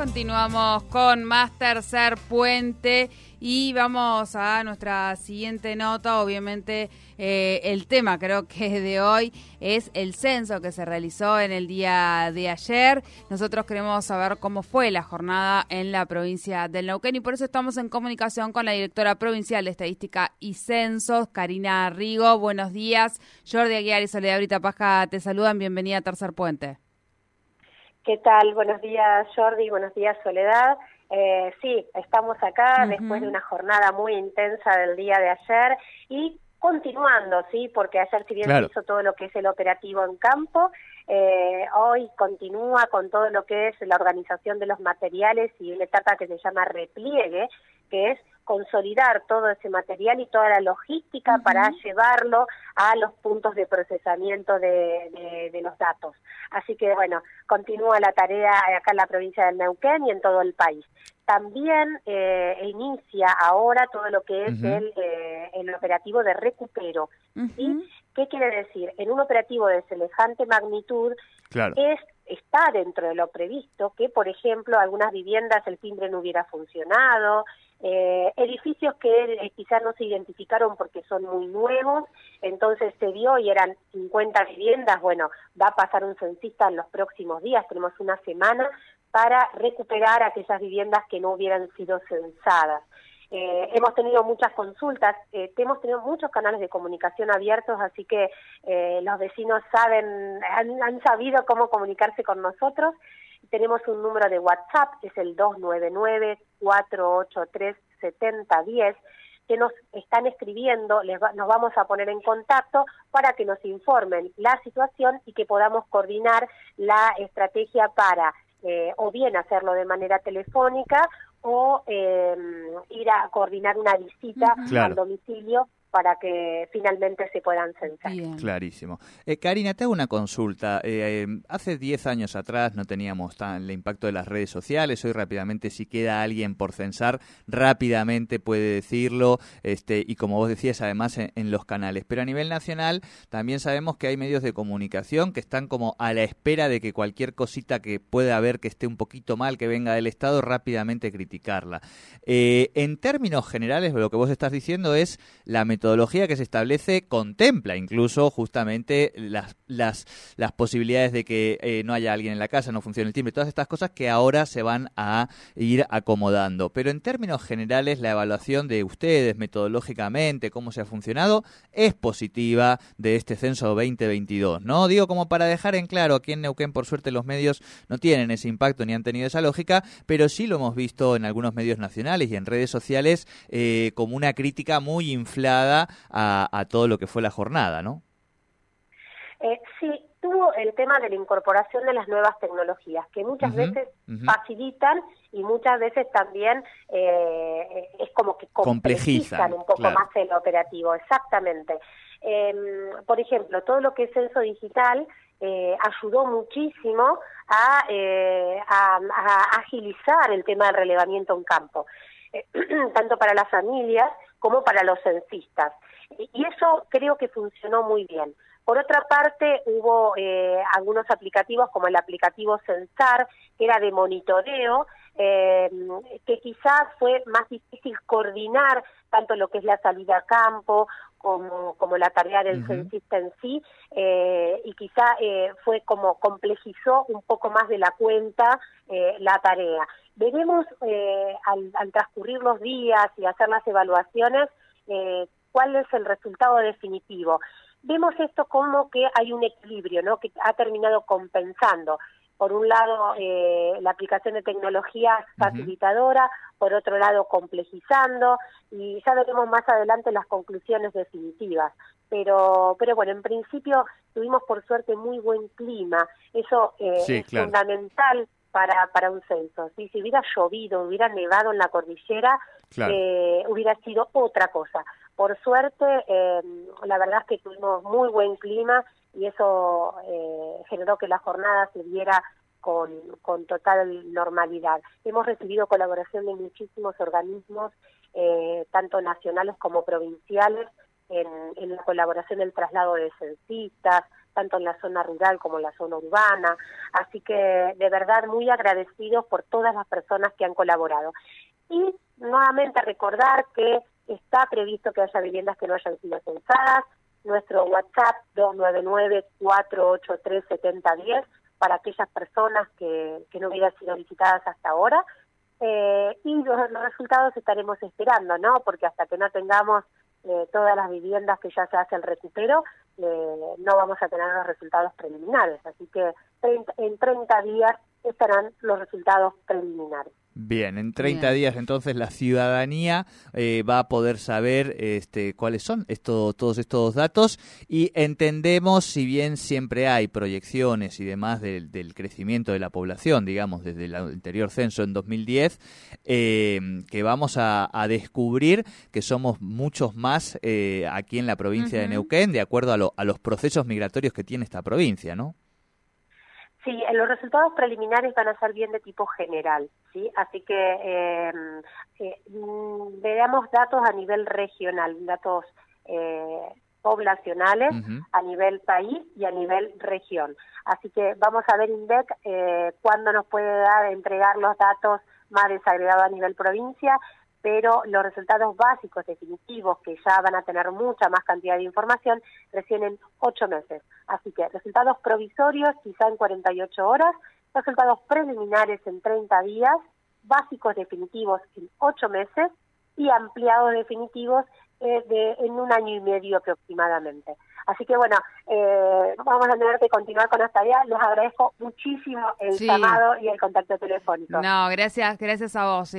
Continuamos con más tercer puente y vamos a nuestra siguiente nota. Obviamente eh, el tema creo que de hoy es el censo que se realizó en el día de ayer. Nosotros queremos saber cómo fue la jornada en la provincia del Neuquén y por eso estamos en comunicación con la directora provincial de Estadística y Censos, Karina Rigo. Buenos días. Jordi Aguiar y Soledad Brita Paja te saludan. Bienvenida a Tercer Puente. ¿Qué tal? Buenos días Jordi, buenos días Soledad. Eh, sí, estamos acá después de una jornada muy intensa del día de ayer y continuando, sí, porque ayer si bien se hizo todo lo que es el operativo en campo, eh, hoy continúa con todo lo que es la organización de los materiales y la etapa que se llama repliegue, que es consolidar todo ese material y toda la logística para llevarlo a los puntos de procesamiento de, los datos. Así que bueno, continúa la tarea acá en la provincia del Neuquén y en todo el país. También eh, inicia ahora todo lo que es el, eh, el operativo de recupero. ¿Qué quiere decir? En un operativo de semejante magnitud es está dentro de lo previsto que, por ejemplo, algunas viviendas el timbre no hubiera funcionado, eh, edificios que eh, quizás no se identificaron porque son muy nuevos, entonces se vio y eran 50 viviendas, bueno, va a pasar un censista en los próximos días, tenemos una semana para recuperar aquellas viviendas que no hubieran sido censadas. Eh, hemos tenido muchas consultas, eh, hemos tenido muchos canales de comunicación abiertos, así que eh, los vecinos saben, han, han, sabido cómo comunicarse con nosotros tenemos un número de WhatsApp, es el 299-483-7010, que nos están escribiendo, les nos vamos a poner en contacto para que nos informen la situación y que podamos coordinar la estrategia para eh, o bien hacerlo de manera telefónica o eh, ir a coordinar una visita al domicilio para que finalmente se puedan censar. Clarísimo. Eh, Karina, te hago una consulta. Eh, eh, hace 10 años atrás no teníamos tan el impacto de las redes sociales. Hoy rápidamente, si queda alguien por censar, rápidamente puede decirlo. Este, y como vos decías, además en, los canales. Pero a nivel nacional también sabemos que hay medios de comunicación que están como a la espera de que cualquier cosita que pueda haber que esté un poquito mal, que venga del Estado, rápidamente criticarla. en términos generales, lo que vos estás diciendo es la metodología que se establece contempla incluso justamente las, las, las posibilidades de que eh, no haya alguien en la casa, no funcione el timbre, todas estas cosas que ahora se van a ir acomodando. Pero en términos generales, la evaluación de ustedes metodológicamente, cómo se ha funcionado, es positiva de este censo 2022, ¿no? Digo como para dejar en claro, aquí en Neuquén por suerte los medios no tienen ese impacto ni han tenido esa lógica, pero sí lo hemos visto en algunos medios nacionales y en redes sociales eh, como una crítica muy inflada a, todo lo que fue la jornada, ¿no? Eh, sí, tuvo el tema de la incorporación de las nuevas tecnologías, que muchas veces facilitan y muchas veces también eh, es como que complejizan, un poco más el operativo, exactamente. Em, por ejemplo, todo lo que es censo digital eh, ayudó muchísimo a, a, agilizar el tema del relevamiento en campo, tanto para las familias como para los censistas. Y eso creo que funcionó muy bien. Por otra parte, hubo eh, algunos aplicativos como el aplicativo Censar, que era de monitoreo, eh, que quizás fue más difícil coordinar tanto lo que es la salida a campo como, como la tarea del censista en sí, eh, y quizá fue como complejizó un poco más de la cuenta la tarea. Veremos eh, al, transcurrir los días y hacer las evaluaciones eh, cuál es el resultado definitivo. Vemos esto como que hay un equilibrio, ¿no? Que ha terminado compensando. Por un lado, eh, la aplicación de tecnología facilitadora, por otro lado, complejizando, y ya veremos más adelante las conclusiones definitivas. Pero, pero bueno, en principio tuvimos por suerte muy buen clima. Eso es fundamental para, para un censo. Si hubiera llovido, hubiera nevado en la cordillera, eh, hubiera sido otra cosa. por suerte, eh, la verdad es que tuvimos muy buen clima y eso eh, generó que la jornada se diera con, con total normalidad. Hemos recibido colaboración de muchísimos organismos, eh, tanto nacionales como provinciales, en, en, la colaboración del traslado de censistas, tanto en la zona rural como en la zona urbana. Así que de verdad muy agradecidos por todas las personas que han colaborado. Y nuevamente recordar que está previsto que haya viviendas que no hayan sido censadas, nuestro WhatsApp 299-483-7010 para aquellas personas que, que no hubieran sido visitadas hasta ahora. Eh, y los, resultados estaremos esperando, ¿no? Porque hasta que no tengamos eh, todas las viviendas que ya se hace el recupero, eh, no vamos a tener los resultados preliminares. Así que en 30 días estarán los resultados preliminares. Bien, en 30 días entonces la ciudadanía eh, va a poder saber este, cuáles son esto, todos estos datos y entendemos, si bien siempre hay proyecciones y demás del, crecimiento de la población, digamos, desde el anterior censo en 2010, eh, que vamos a, descubrir que somos muchos más eh, aquí en la provincia de Neuquén, de acuerdo a, a los procesos migratorios que tiene esta provincia, ¿no? Sí, los resultados preliminares van a ser bien de tipo general, ¿sí? Así que eh, eh, mm, veamos datos a nivel regional, datos eh, poblacionales a nivel país y a nivel región. Así que vamos a ver INDEC eh, cuándo nos puede dar, entregar los datos más desagregados a nivel provincia pero los resultados básicos definitivos, que ya van a tener mucha más cantidad de información, recién en ocho meses. Así que resultados provisorios quizá en 48 horas, resultados preliminares en 30 días, básicos definitivos en ocho meses y ampliados definitivos eh, de, en un año y medio aproximadamente. Así que bueno, eh, vamos a tener que continuar con esta tarea. Les agradezco muchísimo el llamado y el contacto telefónico. No, gracias, gracias a vos. Y,